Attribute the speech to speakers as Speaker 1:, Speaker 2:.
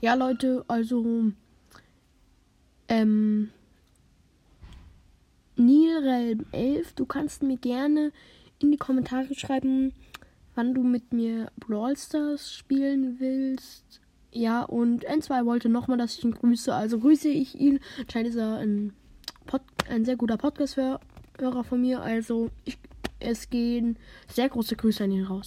Speaker 1: Ja, Leute, also ähm, Nilrelm11, du kannst mir gerne in die Kommentare schreiben, wann du mit mir Brawl Stars spielen willst. Ja, und N2 wollte nochmal, dass ich ihn grüße. Also grüße ich ihn. Anscheinend ist er ein, Pod ein sehr guter Podcast-Hörer von mir. Also ich, es gehen sehr große Grüße an ihn raus.